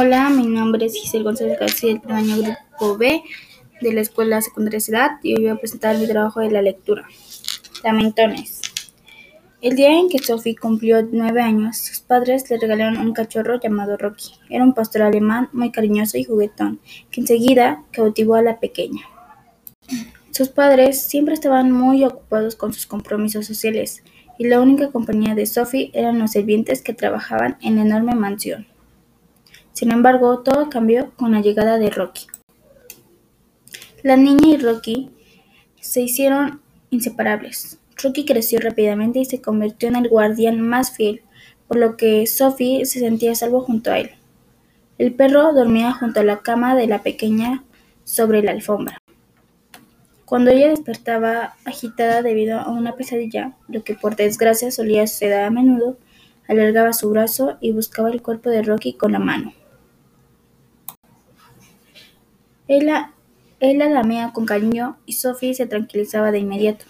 Hola, mi nombre es Giselle González García del año grupo B de la Escuela Secundaria Ciudad y hoy voy a presentar mi trabajo de la lectura. Lamentones. El día en que Sophie cumplió nueve años, sus padres le regalaron un cachorro llamado Rocky. Era un pastor alemán muy cariñoso y juguetón, que enseguida cautivó a la pequeña. Sus padres siempre estaban muy ocupados con sus compromisos sociales, y la única compañía de Sophie eran los sirvientes que trabajaban en la enorme mansión. Sin embargo, todo cambió con la llegada de Rocky. La niña y Rocky se hicieron inseparables. Rocky creció rápidamente y se convirtió en el guardián más fiel, por lo que Sophie se sentía salvo junto a él. El perro dormía junto a la cama de la pequeña sobre la alfombra. Cuando ella despertaba agitada debido a una pesadilla, lo que por desgracia solía suceder a menudo, alargaba su brazo y buscaba el cuerpo de Rocky con la mano. Él la, lamea con cariño y Sophie se tranquilizaba de inmediato.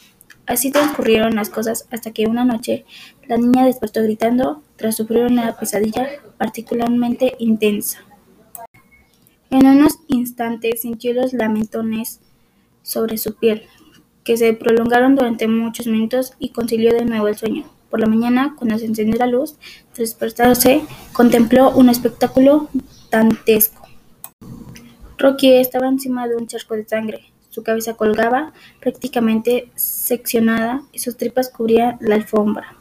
Así transcurrieron las cosas hasta que una noche la niña despertó gritando tras sufrir una pesadilla particularmente intensa. En unos instantes sintió los lamentones sobre su piel, que se prolongaron durante muchos minutos y concilió de nuevo el sueño. Por la mañana, cuando se encendió la luz, tras despertarse, contempló un espectáculo dantesco. Rocky estaba encima de un charco de sangre. Su cabeza colgaba, prácticamente seccionada, y sus tripas cubrían la alfombra.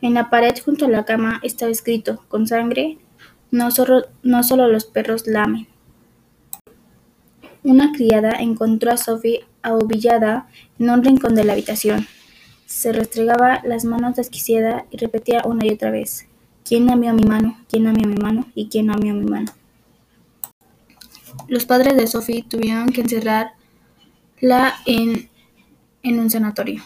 En la pared junto a la cama estaba escrito, con sangre, no solo, los perros lamen. Una criada encontró a Sophie ahobillada en un rincón de la habitación. Se restregaba las manos desquiciada y repetía una y otra vez, ¿quién lamió mi mano? ¿quién lamió mi mano? ¿y quién lamió mi mano? Los padres de Sophie tuvieron que encerrarla en, en un sanatorio.